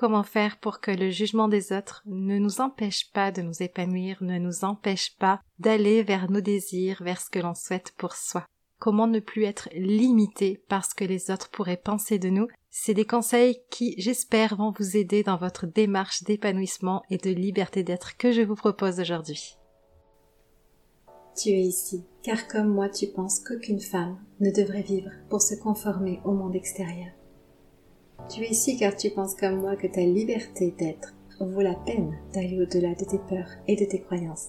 comment faire pour que le jugement des autres ne nous empêche pas de nous épanouir, ne nous empêche pas d'aller vers nos désirs, vers ce que l'on souhaite pour soi. Comment ne plus être limité par ce que les autres pourraient penser de nous? C'est des conseils qui, j'espère, vont vous aider dans votre démarche d'épanouissement et de liberté d'être que je vous propose aujourd'hui. Tu es ici, car comme moi tu penses qu'aucune femme ne devrait vivre pour se conformer au monde extérieur. Tu es ici car tu penses comme moi que ta liberté d'être vaut la peine d'aller au-delà de tes peurs et de tes croyances.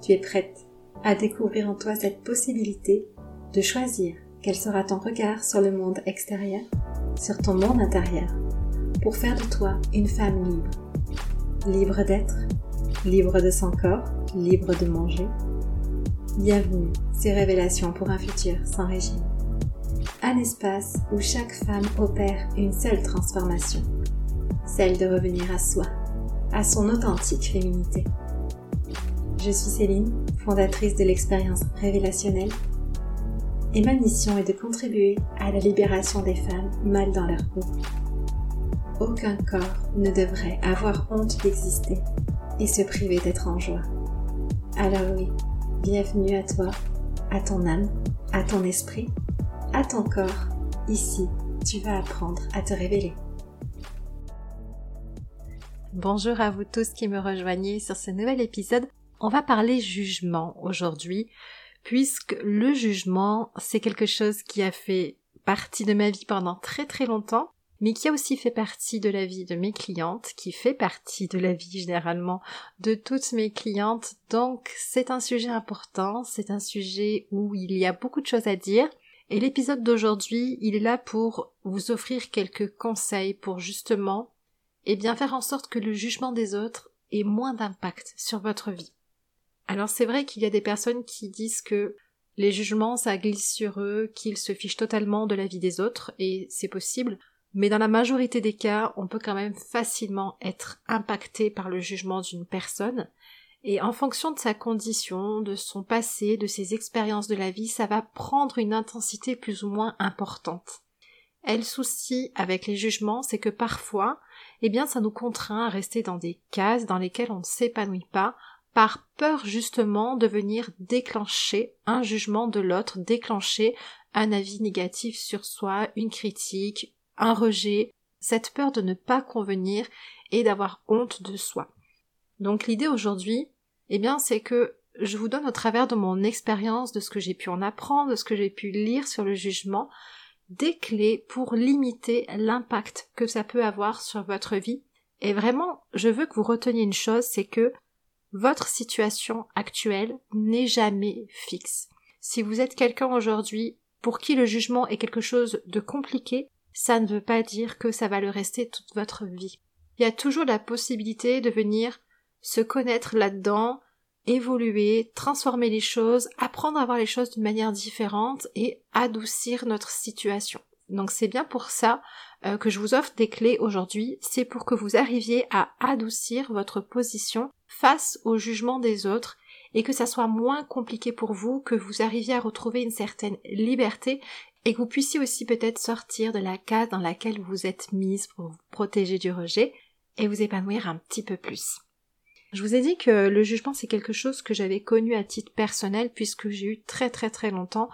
Tu es prête à découvrir en toi cette possibilité de choisir quel sera ton regard sur le monde extérieur, sur ton monde intérieur, pour faire de toi une femme libre. Libre d'être, libre de son corps, libre de manger. Bienvenue, ces révélations pour un futur sans régime un espace où chaque femme opère une seule transformation, celle de revenir à soi, à son authentique féminité. Je suis Céline, fondatrice de l'expérience révélationnelle, et ma mission est de contribuer à la libération des femmes mal dans leur peau. Aucun corps ne devrait avoir honte d'exister et se priver d'être en joie. Alors oui, bienvenue à toi, à ton âme, à ton esprit à ton corps. Ici, tu vas apprendre à te révéler. Bonjour à vous tous qui me rejoignez sur ce nouvel épisode. On va parler jugement aujourd'hui, puisque le jugement, c'est quelque chose qui a fait partie de ma vie pendant très très longtemps, mais qui a aussi fait partie de la vie de mes clientes, qui fait partie de la vie généralement de toutes mes clientes. Donc c'est un sujet important, c'est un sujet où il y a beaucoup de choses à dire, et l'épisode d'aujourd'hui, il est là pour vous offrir quelques conseils pour justement, eh bien, faire en sorte que le jugement des autres ait moins d'impact sur votre vie. Alors c'est vrai qu'il y a des personnes qui disent que les jugements ça glisse sur eux, qu'ils se fichent totalement de la vie des autres, et c'est possible, mais dans la majorité des cas, on peut quand même facilement être impacté par le jugement d'une personne, et en fonction de sa condition, de son passé, de ses expériences de la vie, ça va prendre une intensité plus ou moins importante. Elle le souci avec les jugements, c'est que parfois, eh bien, ça nous contraint à rester dans des cases dans lesquelles on ne s'épanouit pas, par peur justement de venir déclencher un jugement de l'autre, déclencher un avis négatif sur soi, une critique, un rejet, cette peur de ne pas convenir et d'avoir honte de soi. Donc l'idée aujourd'hui, eh bien, c'est que je vous donne au travers de mon expérience, de ce que j'ai pu en apprendre, de ce que j'ai pu lire sur le jugement, des clés pour limiter l'impact que ça peut avoir sur votre vie. Et vraiment, je veux que vous reteniez une chose, c'est que votre situation actuelle n'est jamais fixe. Si vous êtes quelqu'un aujourd'hui pour qui le jugement est quelque chose de compliqué, ça ne veut pas dire que ça va le rester toute votre vie. Il y a toujours la possibilité de venir se connaître là-dedans, évoluer, transformer les choses, apprendre à voir les choses d'une manière différente et adoucir notre situation. Donc c'est bien pour ça euh, que je vous offre des clés aujourd'hui, c'est pour que vous arriviez à adoucir votre position face au jugement des autres et que ça soit moins compliqué pour vous, que vous arriviez à retrouver une certaine liberté et que vous puissiez aussi peut-être sortir de la case dans laquelle vous êtes mise pour vous protéger du rejet et vous épanouir un petit peu plus. Je vous ai dit que le jugement c'est quelque chose que j'avais connu à titre personnel puisque j'ai eu très très très longtemps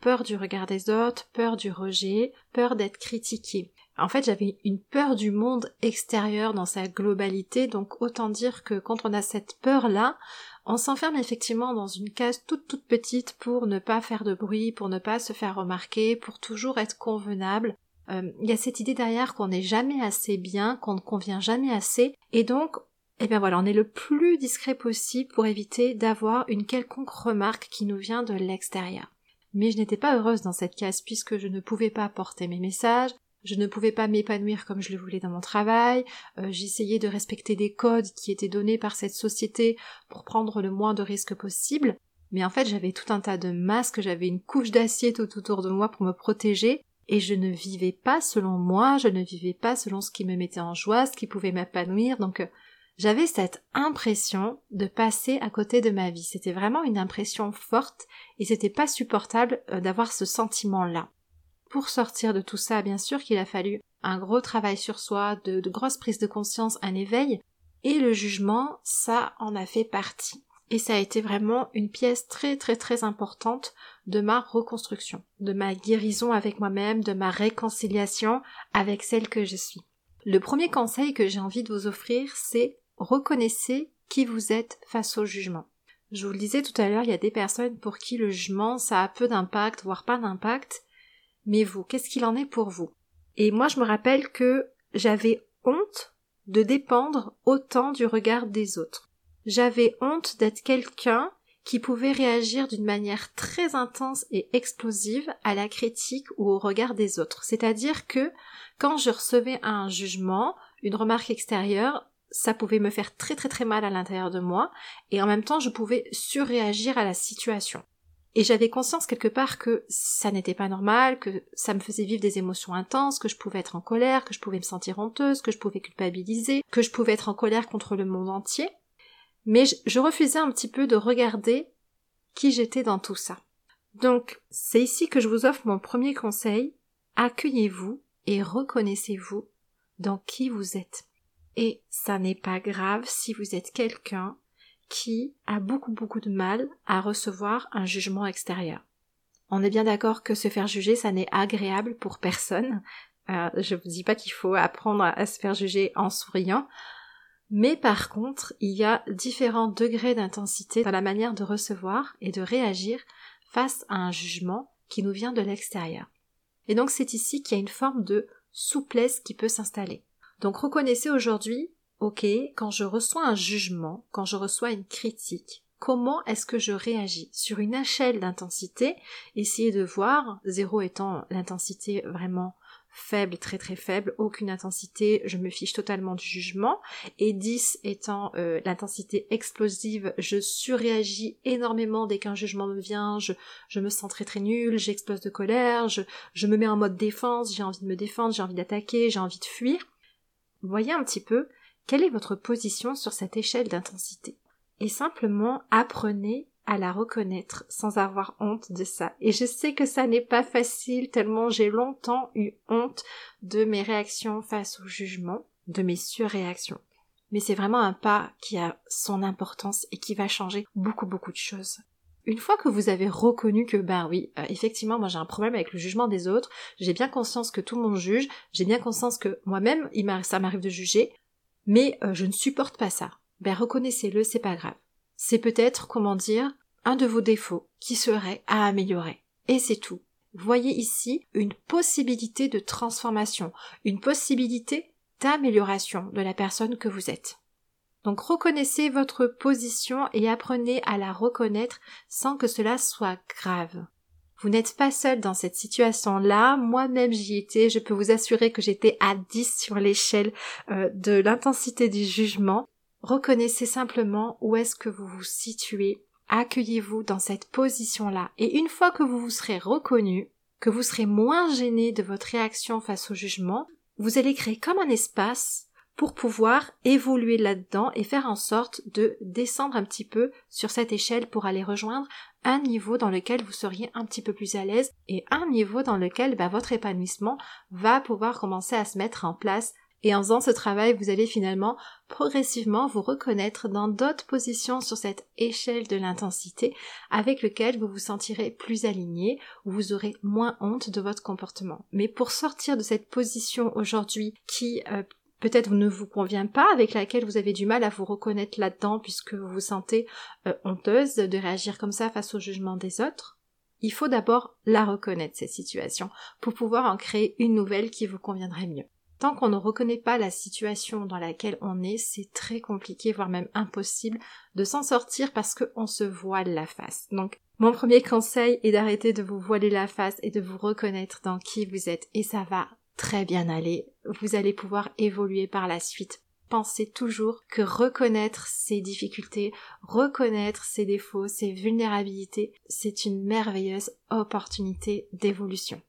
peur du regard des autres, peur du rejet, peur d'être critiqué. En fait, j'avais une peur du monde extérieur dans sa globalité, donc autant dire que quand on a cette peur-là, on s'enferme effectivement dans une case toute toute petite pour ne pas faire de bruit, pour ne pas se faire remarquer, pour toujours être convenable. Euh, il y a cette idée derrière qu'on n'est jamais assez bien, qu'on ne convient jamais assez, et donc eh bien voilà, on est le plus discret possible pour éviter d'avoir une quelconque remarque qui nous vient de l'extérieur. Mais je n'étais pas heureuse dans cette case puisque je ne pouvais pas porter mes messages, je ne pouvais pas m'épanouir comme je le voulais dans mon travail, euh, j'essayais de respecter des codes qui étaient donnés par cette société pour prendre le moins de risques possible, mais en fait j'avais tout un tas de masques, j'avais une couche d'acier tout autour de moi pour me protéger, et je ne vivais pas selon moi, je ne vivais pas selon ce qui me mettait en joie, ce qui pouvait m'épanouir, donc euh, j'avais cette impression de passer à côté de ma vie. C'était vraiment une impression forte et c'était pas supportable euh, d'avoir ce sentiment-là. pour sortir de tout ça, bien sûr qu'il a fallu un gros travail sur soi, de, de grosses prises de conscience, un éveil, et le jugement, ça en a fait partie. Et ça a été vraiment une pièce très très très importante de ma reconstruction, de ma guérison avec moi-même, de ma réconciliation avec celle que je suis. Le premier conseil que j'ai envie de vous offrir, c'est reconnaissez qui vous êtes face au jugement. Je vous le disais tout à l'heure, il y a des personnes pour qui le jugement, ça a peu d'impact, voire pas d'impact. Mais vous, qu'est-ce qu'il en est pour vous? Et moi, je me rappelle que j'avais honte de dépendre autant du regard des autres. J'avais honte d'être quelqu'un qui pouvait réagir d'une manière très intense et explosive à la critique ou au regard des autres. C'est-à-dire que quand je recevais un jugement, une remarque extérieure, ça pouvait me faire très très très mal à l'intérieur de moi et en même temps je pouvais surréagir à la situation. Et j'avais conscience quelque part que ça n'était pas normal, que ça me faisait vivre des émotions intenses, que je pouvais être en colère, que je pouvais me sentir honteuse, que je pouvais culpabiliser, que je pouvais être en colère contre le monde entier. Mais je, refusais un petit peu de regarder qui j'étais dans tout ça. Donc, c'est ici que je vous offre mon premier conseil. Accueillez-vous et reconnaissez-vous dans qui vous êtes. Et ça n'est pas grave si vous êtes quelqu'un qui a beaucoup beaucoup de mal à recevoir un jugement extérieur. On est bien d'accord que se faire juger, ça n'est agréable pour personne. Euh, je vous dis pas qu'il faut apprendre à se faire juger en souriant, mais par contre, il y a différents degrés d'intensité dans la manière de recevoir et de réagir face à un jugement qui nous vient de l'extérieur. Et donc c'est ici qu'il y a une forme de souplesse qui peut s'installer. Donc reconnaissez aujourd'hui, ok, quand je reçois un jugement, quand je reçois une critique, comment est-ce que je réagis? Sur une échelle d'intensité Essayez de voir, zéro étant l'intensité vraiment faible, très très faible, aucune intensité, je me fiche totalement du jugement, et 10 étant euh, l'intensité explosive, je surréagis énormément dès qu'un jugement me vient, je, me sens très très nul, j'explose de colère, je, je me mets en mode défense, j'ai envie de me défendre, j'ai envie d'attaquer, j'ai envie de fuir. Voyez un petit peu quelle est votre position sur cette échelle d'intensité? Et simplement apprenez à la reconnaître sans avoir honte de ça. Et je sais que ça n'est pas facile tellement j'ai longtemps eu honte de mes réactions face au jugement, de mes surréactions. Mais c'est vraiment un pas qui a son importance et qui va changer beaucoup beaucoup de choses. Une fois que vous avez reconnu que ben oui, euh, effectivement, moi j'ai un problème avec le jugement des autres, j'ai bien conscience que tout le monde juge, j'ai bien conscience que moi-même, ça m'arrive de juger, mais euh, je ne supporte pas ça. Ben reconnaissez-le, c'est pas grave. C'est peut-être, comment dire, un de vos défauts qui serait à améliorer. Et c'est tout. Voyez ici une possibilité de transformation, une possibilité d'amélioration de la personne que vous êtes. Donc reconnaissez votre position et apprenez à la reconnaître sans que cela soit grave. Vous n'êtes pas seul dans cette situation-là. Moi-même j'y étais. Je peux vous assurer que j'étais à 10 sur l'échelle euh, de l'intensité du jugement. Reconnaissez simplement où est-ce que vous vous situez. Accueillez-vous dans cette position-là. Et une fois que vous vous serez reconnu, que vous serez moins gêné de votre réaction face au jugement, vous allez créer comme un espace pour pouvoir évoluer là-dedans et faire en sorte de descendre un petit peu sur cette échelle pour aller rejoindre un niveau dans lequel vous seriez un petit peu plus à l'aise et un niveau dans lequel bah, votre épanouissement va pouvoir commencer à se mettre en place et en faisant ce travail, vous allez finalement progressivement vous reconnaître dans d'autres positions sur cette échelle de l'intensité avec lequel vous vous sentirez plus aligné, ou vous aurez moins honte de votre comportement. Mais pour sortir de cette position aujourd'hui qui euh, peut-être ne vous convient pas, avec laquelle vous avez du mal à vous reconnaître là-dedans puisque vous vous sentez euh, honteuse de réagir comme ça face au jugement des autres, il faut d'abord la reconnaître, cette situation, pour pouvoir en créer une nouvelle qui vous conviendrait mieux. Tant qu'on ne reconnaît pas la situation dans laquelle on est, c'est très compliqué, voire même impossible, de s'en sortir parce qu'on se voile la face. Donc, mon premier conseil est d'arrêter de vous voiler la face et de vous reconnaître dans qui vous êtes. Et ça va très bien aller. Vous allez pouvoir évoluer par la suite. Pensez toujours que reconnaître ses difficultés, reconnaître ses défauts, ses vulnérabilités, c'est une merveilleuse opportunité d'évolution.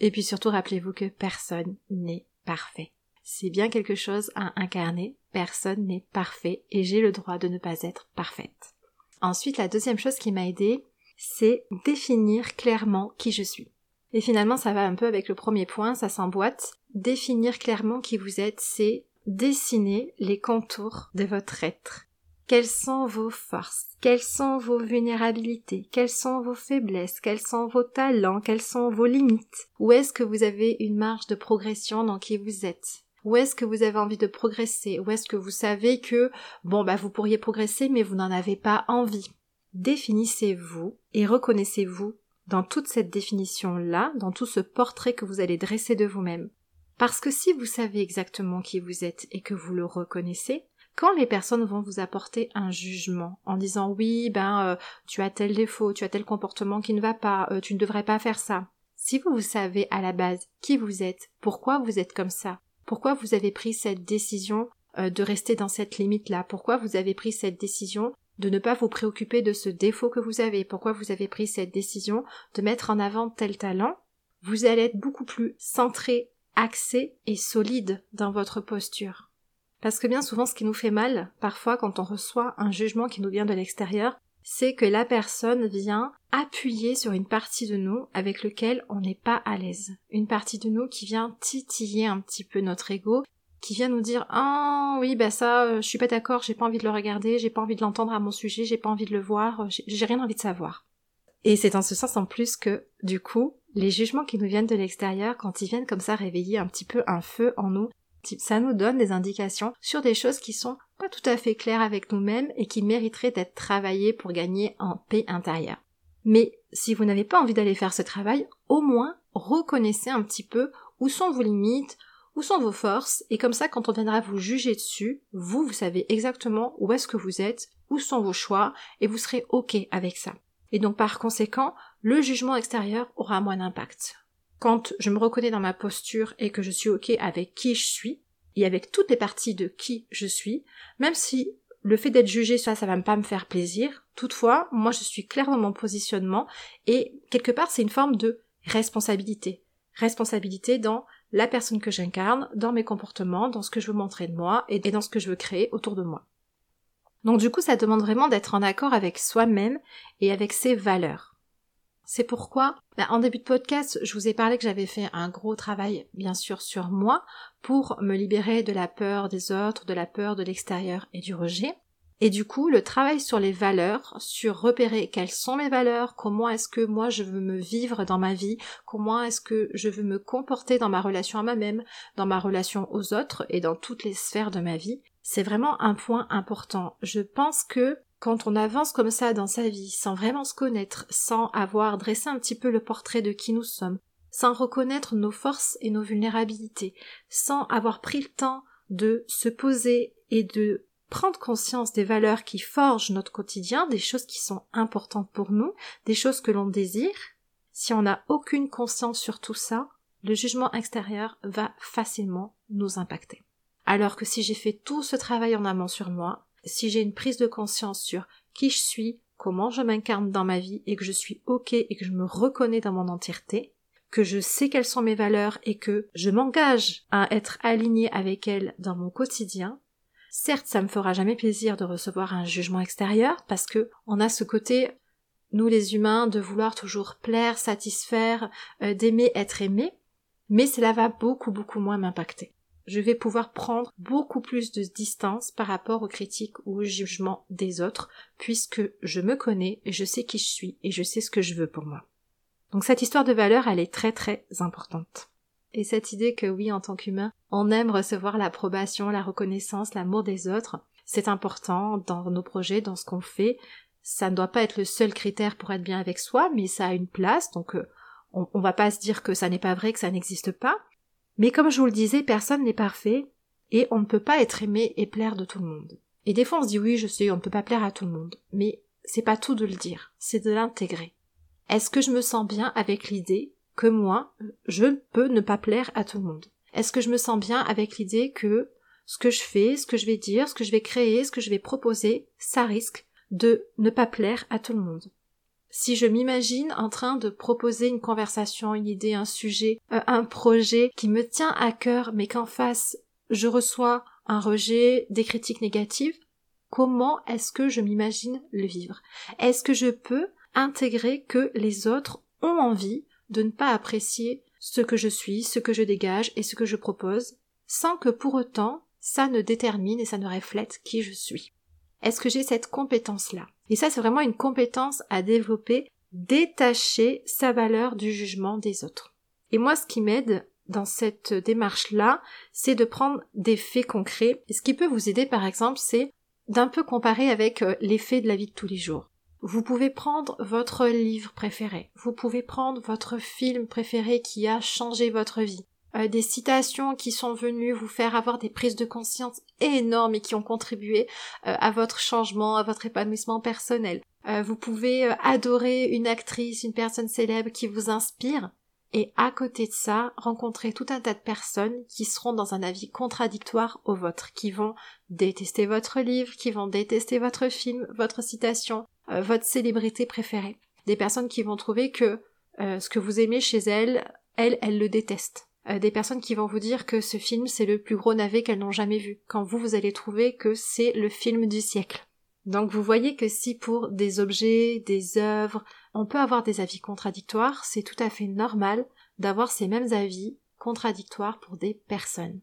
Et puis surtout rappelez-vous que personne n'est parfait. C'est bien quelque chose à incarner, personne n'est parfait et j'ai le droit de ne pas être parfaite. Ensuite, la deuxième chose qui m'a aidé, c'est définir clairement qui je suis. Et finalement, ça va un peu avec le premier point, ça s'emboîte. Définir clairement qui vous êtes, c'est dessiner les contours de votre être. Quelles sont vos forces? Quelles sont vos vulnérabilités? Quelles sont vos faiblesses? Quels sont vos talents? Quelles sont vos limites? Où est-ce que vous avez une marge de progression dans qui vous êtes? Où est-ce que vous avez envie de progresser? Où est-ce que vous savez que, bon, bah, vous pourriez progresser, mais vous n'en avez pas envie? Définissez-vous et reconnaissez-vous dans toute cette définition-là, dans tout ce portrait que vous allez dresser de vous-même. Parce que si vous savez exactement qui vous êtes et que vous le reconnaissez, quand les personnes vont vous apporter un jugement en disant oui, ben euh, tu as tel défaut, tu as tel comportement qui ne va pas, euh, tu ne devrais pas faire ça. Si vous vous savez à la base qui vous êtes, pourquoi vous êtes comme ça, pourquoi vous avez pris cette décision euh, de rester dans cette limite-là, pourquoi vous avez pris cette décision de ne pas vous préoccuper de ce défaut que vous avez, pourquoi vous avez pris cette décision de mettre en avant tel talent, vous allez être beaucoup plus centré, axé et solide dans votre posture. Parce que bien souvent, ce qui nous fait mal, parfois, quand on reçoit un jugement qui nous vient de l'extérieur, c'est que la personne vient appuyer sur une partie de nous avec lequel on n'est pas à l'aise. Une partie de nous qui vient titiller un petit peu notre ego, qui vient nous dire ah oui bah ça euh, je suis pas d'accord, j'ai pas envie de le regarder, j'ai pas envie de l'entendre à mon sujet, j'ai pas envie de le voir, euh, j'ai rien envie de savoir. Et c'est en ce sens en plus que du coup les jugements qui nous viennent de l'extérieur, quand ils viennent comme ça réveiller un petit peu un feu en nous, ça nous donne des indications sur des choses qui sont pas tout à fait claires avec nous-mêmes et qui mériteraient d'être travaillées pour gagner en paix intérieure. Mais si vous n'avez pas envie d'aller faire ce travail, au moins reconnaissez un petit peu où sont vos limites, où sont vos forces, et comme ça quand on viendra vous juger dessus, vous, vous savez exactement où est-ce que vous êtes, où sont vos choix, et vous serez ok avec ça. Et donc par conséquent, le jugement extérieur aura moins d'impact quand je me reconnais dans ma posture et que je suis ok avec qui je suis, et avec toutes les parties de qui je suis, même si le fait d'être jugé, ça, ça va pas me faire plaisir. Toutefois, moi, je suis claire dans mon positionnement et quelque part, c'est une forme de responsabilité. Responsabilité dans la personne que j'incarne, dans mes comportements, dans ce que je veux montrer de moi et dans ce que je veux créer autour de moi. Donc du coup, ça demande vraiment d'être en accord avec soi-même et avec ses valeurs. C'est pourquoi, bah, en début de podcast, je vous ai parlé que j'avais fait un gros travail, bien sûr, sur moi, pour me libérer de la peur des autres, de la peur de l'extérieur et du rejet. Et du coup, le travail sur les valeurs, sur repérer quelles sont mes valeurs, comment est-ce que moi je veux me vivre dans ma vie, comment est-ce que je veux me comporter dans ma relation à moi-même, dans ma relation aux autres et dans toutes les sphères de ma vie, c'est vraiment un point important. Je pense que quand on avance comme ça dans sa vie, sans vraiment se connaître, sans avoir dressé un petit peu le portrait de qui nous sommes, sans reconnaître nos forces et nos vulnérabilités, sans avoir pris le temps de se poser et de prendre conscience des valeurs qui forgent notre quotidien, des choses qui sont importantes pour nous, des choses que l'on désire, si on n'a aucune conscience sur tout ça, le jugement extérieur va facilement nous impacter. Alors que si j'ai fait tout ce travail en amont sur moi, si j'ai une prise de conscience sur qui je suis, comment je m'incarne dans ma vie et que je suis ok et que je me reconnais dans mon entièreté, que je sais quelles sont mes valeurs et que je m'engage à être aligné avec elles dans mon quotidien, certes ça me fera jamais plaisir de recevoir un jugement extérieur parce que on a ce côté nous les humains de vouloir toujours plaire, satisfaire, euh, d'aimer être aimé, mais cela va beaucoup beaucoup moins m'impacter je vais pouvoir prendre beaucoup plus de distance par rapport aux critiques ou aux jugements des autres, puisque je me connais, je sais qui je suis et je sais ce que je veux pour moi. Donc cette histoire de valeur, elle est très très importante. Et cette idée que oui, en tant qu'humain, on aime recevoir l'approbation, la reconnaissance, l'amour des autres, c'est important dans nos projets, dans ce qu'on fait. Ça ne doit pas être le seul critère pour être bien avec soi, mais ça a une place, donc euh, on, on va pas se dire que ça n'est pas vrai, que ça n'existe pas, mais comme je vous le disais, personne n'est parfait, et on ne peut pas être aimé et plaire de tout le monde. Et des fois on se dit oui, je sais, on ne peut pas plaire à tout le monde, mais c'est pas tout de le dire, c'est de l'intégrer. Est-ce que je me sens bien avec l'idée que moi, je peux ne pas plaire à tout le monde. Est-ce que je me sens bien avec l'idée que ce que je fais, ce que je vais dire, ce que je vais créer, ce que je vais proposer, ça risque de ne pas plaire à tout le monde? Si je m'imagine en train de proposer une conversation, une idée, un sujet, euh, un projet qui me tient à cœur, mais qu'en face je reçois un rejet, des critiques négatives, comment est-ce que je m'imagine le vivre? Est-ce que je peux intégrer que les autres ont envie de ne pas apprécier ce que je suis, ce que je dégage et ce que je propose, sans que pour autant ça ne détermine et ça ne reflète qui je suis. Est-ce que j'ai cette compétence-là? Et ça, c'est vraiment une compétence à développer, détacher sa valeur du jugement des autres. Et moi, ce qui m'aide dans cette démarche-là, c'est de prendre des faits concrets. Et ce qui peut vous aider, par exemple, c'est d'un peu comparer avec euh, les faits de la vie de tous les jours. Vous pouvez prendre votre livre préféré, vous pouvez prendre votre film préféré qui a changé votre vie, euh, des citations qui sont venues vous faire avoir des prises de conscience énormes et qui ont contribué euh, à votre changement, à votre épanouissement personnel. vous pouvez adorer une actrice, une personne célèbre qui vous inspire, et à côté de ça, rencontrer tout un tas de personnes qui seront dans un avis contradictoire au vôtre, qui vont détester votre livre, qui vont détester votre film, votre citation, euh, votre célébrité préférée. Des personnes qui vont trouver que euh, ce que vous aimez chez elles, elles, elles le détestent. Euh, des personnes qui vont vous dire que ce film c'est le plus gros navet qu'elles n'ont jamais vu, quand vous vous allez trouver que c'est le film du siècle. Donc vous voyez que si pour des objets, des œuvres, on peut avoir des avis contradictoires, c'est tout à fait normal d'avoir ces mêmes avis contradictoires pour des personnes.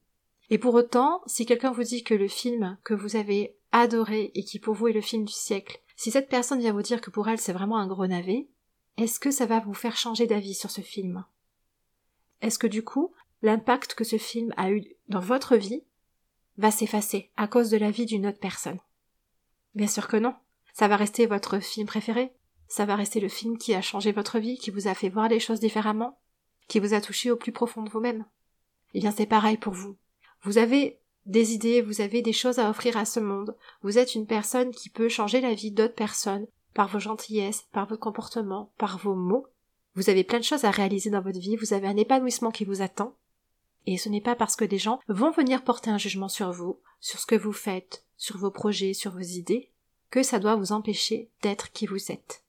Et pour autant, si quelqu'un vous dit que le film que vous avez adoré et qui pour vous est le film du siècle, si cette personne vient vous dire que pour elle c'est vraiment un gros navet, est-ce que ça va vous faire changer d'avis sur ce film? Est-ce que du coup, l'impact que ce film a eu dans votre vie va s'effacer à cause de la vie d'une autre personne? Bien sûr que non. Ça va rester votre film préféré. Ça va rester le film qui a changé votre vie, qui vous a fait voir les choses différemment, qui vous a touché au plus profond de vous-même. Eh bien, c'est pareil pour vous. Vous avez des idées, vous avez des choses à offrir à ce monde. Vous êtes une personne qui peut changer la vie d'autres personnes par vos gentillesses, par votre comportement, par vos mots. Vous avez plein de choses à réaliser dans votre vie, vous avez un épanouissement qui vous attend. Et ce n'est pas parce que des gens vont venir porter un jugement sur vous, sur ce que vous faites, sur vos projets, sur vos idées, que ça doit vous empêcher d'être qui vous êtes,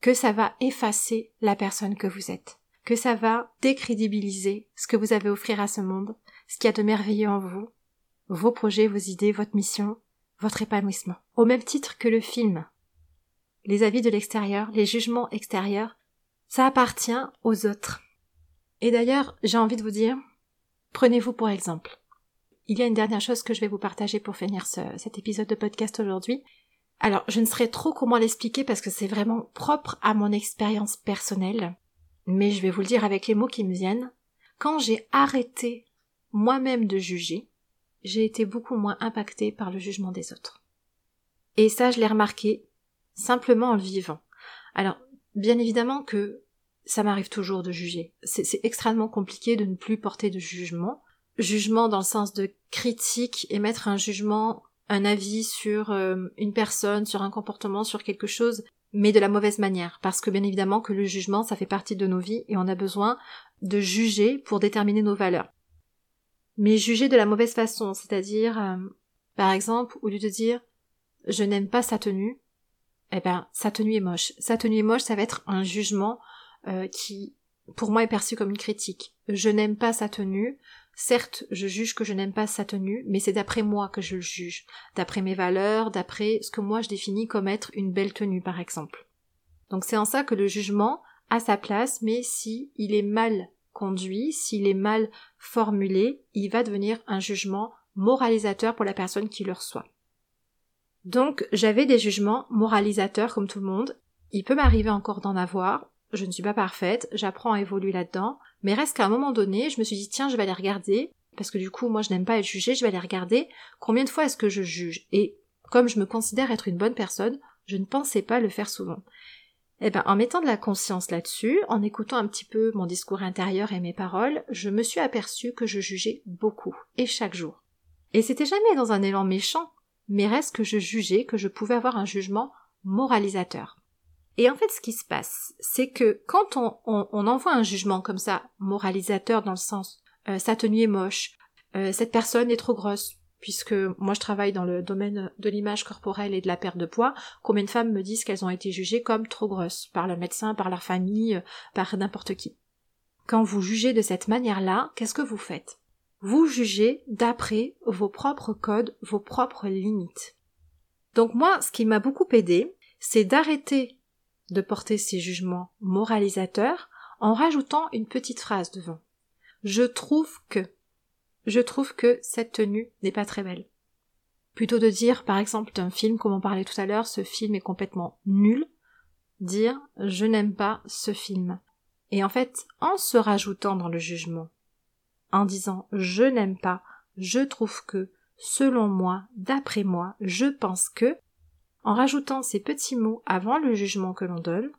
que ça va effacer la personne que vous êtes, que ça va décrédibiliser ce que vous avez à offrir à ce monde, ce qu'il y a de merveilleux en vous, vos projets, vos idées, votre mission, votre épanouissement. Au même titre que le film. Les avis de l'extérieur, les jugements extérieurs, ça appartient aux autres. Et d'ailleurs, j'ai envie de vous dire, prenez-vous pour exemple. Il y a une dernière chose que je vais vous partager pour finir cet épisode de podcast aujourd'hui. Alors, je ne saurais trop comment l'expliquer parce que c'est vraiment propre à mon expérience personnelle, mais je vais vous le dire avec les mots qui me viennent. Quand j'ai arrêté moi-même de juger, j'ai été beaucoup moins impactée par le jugement des autres. Et ça, je l'ai remarqué simplement en le vivant. Alors, bien évidemment que ça m'arrive toujours de juger. C'est extrêmement compliqué de ne plus porter de jugement, jugement dans le sens de critique, émettre un jugement, un avis sur euh, une personne, sur un comportement, sur quelque chose, mais de la mauvaise manière, parce que bien évidemment que le jugement, ça fait partie de nos vies et on a besoin de juger pour déterminer nos valeurs. Mais juger de la mauvaise façon, c'est-à-dire, euh, par exemple, au lieu de dire je n'aime pas sa tenue, eh ben sa tenue est moche. Sa tenue est moche, ça va être un jugement euh, qui, pour moi, est perçu comme une critique. Je n'aime pas sa tenue, Certes, je juge que je n'aime pas sa tenue, mais c'est d'après moi que je le juge, d'après mes valeurs, d'après ce que moi je définis comme être une belle tenue, par exemple. Donc c'est en ça que le jugement a sa place, mais si il est mal conduit, s'il est mal formulé, il va devenir un jugement moralisateur pour la personne qui le reçoit. Donc j'avais des jugements moralisateurs comme tout le monde. Il peut m'arriver encore d'en avoir, je ne suis pas parfaite, j'apprends à évoluer là-dedans, mais reste qu'à un moment donné, je me suis dit tiens, je vais aller regarder, parce que du coup, moi je n'aime pas être jugée, je vais aller regarder combien de fois est-ce que je juge. Et comme je me considère être une bonne personne, je ne pensais pas le faire souvent. Eh ben, en mettant de la conscience là-dessus, en écoutant un petit peu mon discours intérieur et mes paroles, je me suis aperçue que je jugeais beaucoup, et chaque jour. Et c'était jamais dans un élan méchant, mais reste que je jugeais que je pouvais avoir un jugement moralisateur. Et en fait, ce qui se passe, c'est que quand on, envoie un jugement comme ça, moralisateur dans le sens euh, sa tenue est moche, euh, cette personne est trop grosse, puisque moi je travaille dans le domaine de l'image corporelle et de la perte de poids, combien de femmes me disent qu'elles ont été jugées comme trop grosses par le médecin, par leur famille, euh, par n'importe qui. Quand vous jugez de cette manière-là, qu'est-ce que vous faites? Vous jugez d'après vos propres codes, vos propres limites. Donc moi, ce qui m'a beaucoup aidé, c'est d'arrêter de porter ces jugements moralisateurs en rajoutant une petite phrase devant. Je trouve que. Je trouve que cette tenue n'est pas très belle. Plutôt de dire, par exemple, d'un film, comme on parlait tout à l'heure, ce film est complètement nul, dire je n'aime pas ce film. Et en fait, en se rajoutant dans le jugement, en disant je n'aime pas, je trouve que, selon moi, d'après moi, je pense que, en rajoutant ces petits mots avant le jugement que l'on donne,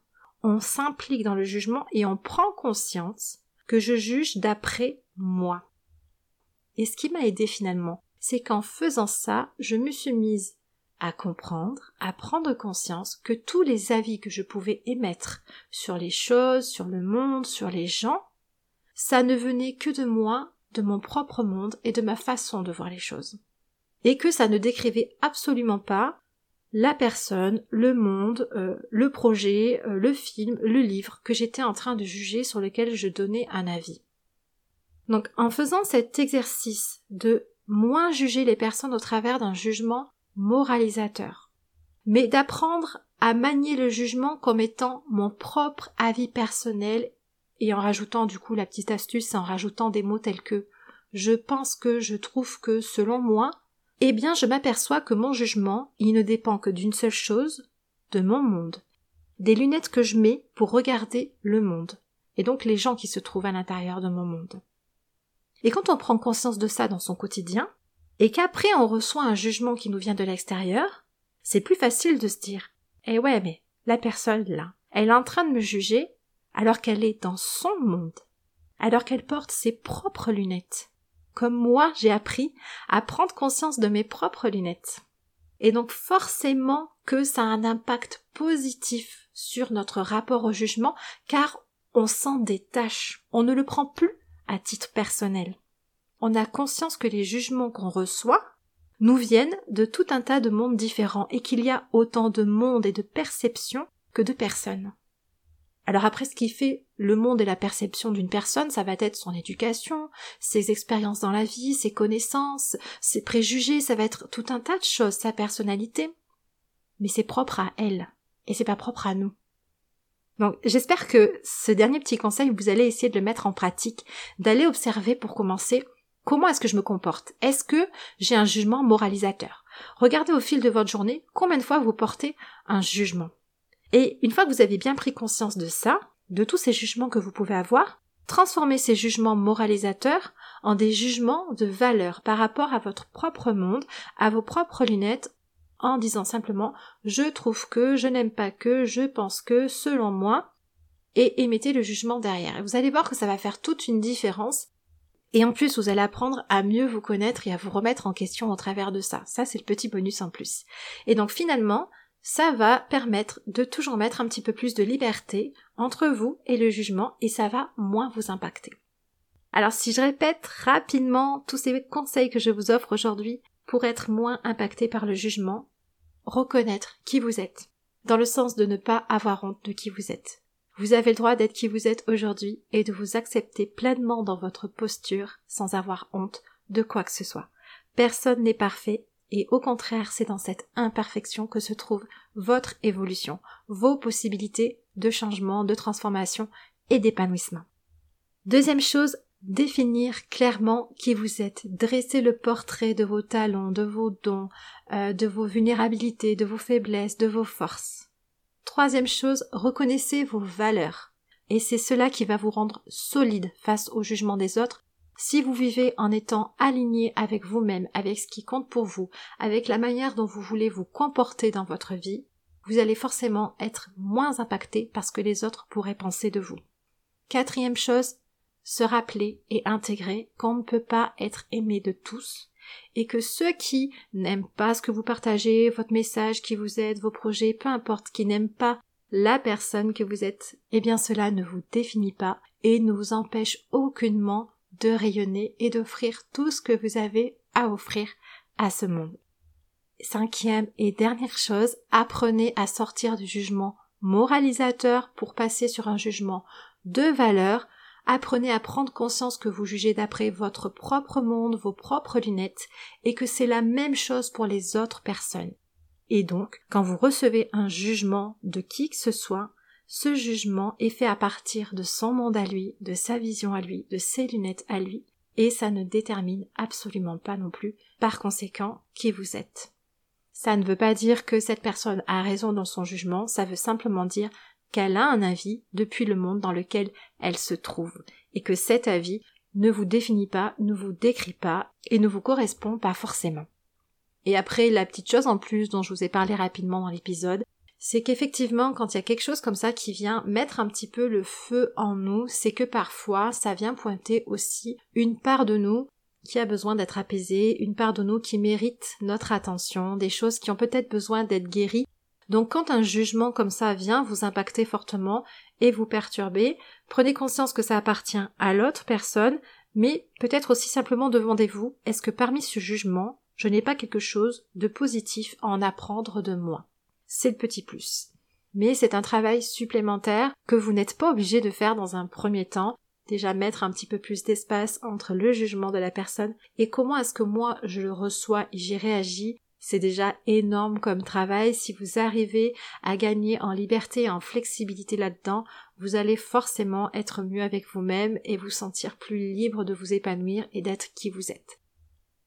on s'implique dans le jugement et on prend conscience que je juge d'après moi. Et ce qui m'a aidé finalement, c'est qu'en faisant ça, je me suis mise à comprendre, à prendre conscience que tous les avis que je pouvais émettre sur les choses, sur le monde, sur les gens, ça ne venait que de moi, de mon propre monde et de ma façon de voir les choses. Et que ça ne décrivait absolument pas la personne, le monde, euh, le projet, euh, le film, le livre que j'étais en train de juger sur lequel je donnais un avis. Donc en faisant cet exercice de moins juger les personnes au travers d'un jugement moralisateur, mais d'apprendre à manier le jugement comme étant mon propre avis personnel et en rajoutant du coup la petite astuce en rajoutant des mots tels que je pense que, je trouve que, selon moi, eh bien je m'aperçois que mon jugement, il ne dépend que d'une seule chose, de mon monde, des lunettes que je mets pour regarder le monde, et donc les gens qui se trouvent à l'intérieur de mon monde. Et quand on prend conscience de ça dans son quotidien, et qu'après on reçoit un jugement qui nous vient de l'extérieur, c'est plus facile de se dire Eh ouais, mais la personne là, elle est en train de me juger alors qu'elle est dans son monde, alors qu'elle porte ses propres lunettes, comme moi j'ai appris à prendre conscience de mes propres lunettes. Et donc forcément que ça a un impact positif sur notre rapport au jugement, car on s'en détache, on ne le prend plus à titre personnel. On a conscience que les jugements qu'on reçoit nous viennent de tout un tas de mondes différents et qu'il y a autant de mondes et de perceptions que de personnes. Alors après, ce qui fait le monde et la perception d'une personne, ça va être son éducation, ses expériences dans la vie, ses connaissances, ses préjugés, ça va être tout un tas de choses, sa personnalité. Mais c'est propre à elle, et c'est pas propre à nous. Donc j'espère que ce dernier petit conseil, vous allez essayer de le mettre en pratique, d'aller observer pour commencer comment est-ce que je me comporte? Est-ce que j'ai un jugement moralisateur? Regardez au fil de votre journée combien de fois vous portez un jugement. Et une fois que vous avez bien pris conscience de ça, de tous ces jugements que vous pouvez avoir, transformez ces jugements moralisateurs en des jugements de valeur par rapport à votre propre monde, à vos propres lunettes, en disant simplement je trouve que, je n'aime pas que, je pense que, selon moi, et émettez le jugement derrière. Et vous allez voir que ça va faire toute une différence. Et en plus, vous allez apprendre à mieux vous connaître et à vous remettre en question au travers de ça. Ça, c'est le petit bonus en plus. Et donc finalement, ça va permettre de toujours mettre un petit peu plus de liberté entre vous et le jugement et ça va moins vous impacter. Alors si je répète rapidement tous ces conseils que je vous offre aujourd'hui pour être moins impacté par le jugement, reconnaître qui vous êtes, dans le sens de ne pas avoir honte de qui vous êtes. Vous avez le droit d'être qui vous êtes aujourd'hui et de vous accepter pleinement dans votre posture sans avoir honte de quoi que ce soit. Personne n'est parfait et au contraire, c'est dans cette imperfection que se trouve votre évolution, vos possibilités de changement, de transformation et d'épanouissement. Deuxième chose, définir clairement qui vous êtes, dresser le portrait de vos talents, de vos dons, euh, de vos vulnérabilités, de vos faiblesses, de vos forces. Troisième chose, reconnaissez vos valeurs. Et c'est cela qui va vous rendre solide face au jugement des autres si vous vivez en étant aligné avec vous-même, avec ce qui compte pour vous, avec la manière dont vous voulez vous comporter dans votre vie, vous allez forcément être moins impacté parce que les autres pourraient penser de vous. Quatrième chose, se rappeler et intégrer qu'on ne peut pas être aimé de tous et que ceux qui n'aiment pas ce que vous partagez, votre message qui vous aide, vos projets, peu importe, qui n'aiment pas la personne que vous êtes, eh bien cela ne vous définit pas et ne vous empêche aucunement de rayonner et d'offrir tout ce que vous avez à offrir à ce monde. Cinquième et dernière chose, apprenez à sortir du jugement moralisateur pour passer sur un jugement de valeur. Apprenez à prendre conscience que vous jugez d'après votre propre monde, vos propres lunettes, et que c'est la même chose pour les autres personnes. Et donc, quand vous recevez un jugement de qui que ce soit, ce jugement est fait à partir de son monde à lui, de sa vision à lui, de ses lunettes à lui, et ça ne détermine absolument pas non plus, par conséquent, qui vous êtes. Ça ne veut pas dire que cette personne a raison dans son jugement, ça veut simplement dire qu'elle a un avis depuis le monde dans lequel elle se trouve, et que cet avis ne vous définit pas, ne vous décrit pas, et ne vous correspond pas forcément. Et après, la petite chose en plus dont je vous ai parlé rapidement dans l'épisode, c'est qu'effectivement, quand il y a quelque chose comme ça qui vient mettre un petit peu le feu en nous, c'est que parfois, ça vient pointer aussi une part de nous qui a besoin d'être apaisée, une part de nous qui mérite notre attention, des choses qui ont peut-être besoin d'être guéries. Donc quand un jugement comme ça vient vous impacter fortement et vous perturber, prenez conscience que ça appartient à l'autre personne, mais peut-être aussi simplement demandez-vous, est-ce que parmi ce jugement, je n'ai pas quelque chose de positif à en apprendre de moi? C'est le petit plus. Mais c'est un travail supplémentaire que vous n'êtes pas obligé de faire dans un premier temps, déjà mettre un petit peu plus d'espace entre le jugement de la personne et comment est-ce que moi je le reçois et j'y réagis. C'est déjà énorme comme travail. Si vous arrivez à gagner en liberté et en flexibilité là-dedans, vous allez forcément être mieux avec vous-même et vous sentir plus libre de vous épanouir et d'être qui vous êtes.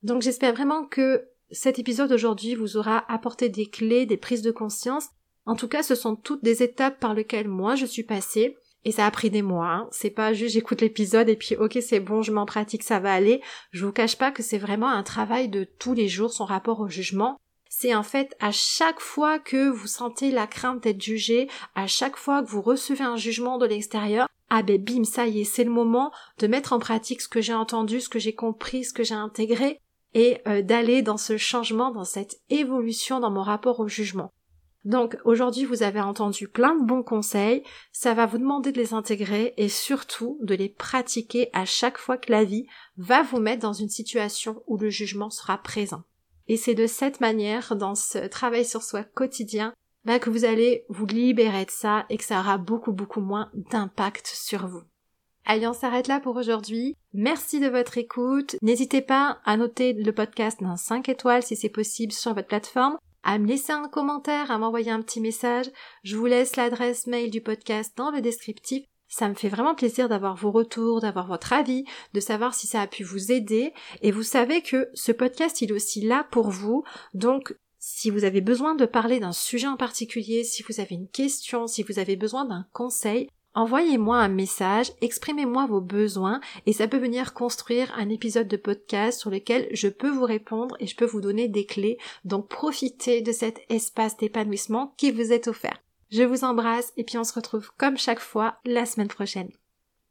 Donc j'espère vraiment que cet épisode aujourd'hui vous aura apporté des clés, des prises de conscience. En tout cas, ce sont toutes des étapes par lesquelles moi je suis passée. Et ça a pris des mois. Hein. C'est pas juste j'écoute l'épisode et puis ok c'est bon, je m'en pratique, ça va aller. Je vous cache pas que c'est vraiment un travail de tous les jours son rapport au jugement. C'est en fait à chaque fois que vous sentez la crainte d'être jugé, à chaque fois que vous recevez un jugement de l'extérieur, ah ben bim, ça y est, c'est le moment de mettre en pratique ce que j'ai entendu, ce que j'ai compris, ce que j'ai intégré, et euh, d'aller dans ce changement, dans cette évolution dans mon rapport au jugement. Donc aujourd'hui vous avez entendu plein de bons conseils, ça va vous demander de les intégrer et surtout de les pratiquer à chaque fois que la vie va vous mettre dans une situation où le jugement sera présent. Et c'est de cette manière, dans ce travail sur soi quotidien, bah, que vous allez vous libérer de ça et que ça aura beaucoup beaucoup moins d'impact sur vous. Allez, on s'arrête là pour aujourd'hui. Merci de votre écoute. N'hésitez pas à noter le podcast dans 5 étoiles si c'est possible sur votre plateforme, à me laisser un commentaire, à m'envoyer un petit message. Je vous laisse l'adresse mail du podcast dans le descriptif. Ça me fait vraiment plaisir d'avoir vos retours, d'avoir votre avis, de savoir si ça a pu vous aider. Et vous savez que ce podcast, il est aussi là pour vous. Donc, si vous avez besoin de parler d'un sujet en particulier, si vous avez une question, si vous avez besoin d'un conseil, Envoyez-moi un message, exprimez-moi vos besoins et ça peut venir construire un épisode de podcast sur lequel je peux vous répondre et je peux vous donner des clés. Donc profitez de cet espace d'épanouissement qui vous est offert. Je vous embrasse et puis on se retrouve comme chaque fois la semaine prochaine.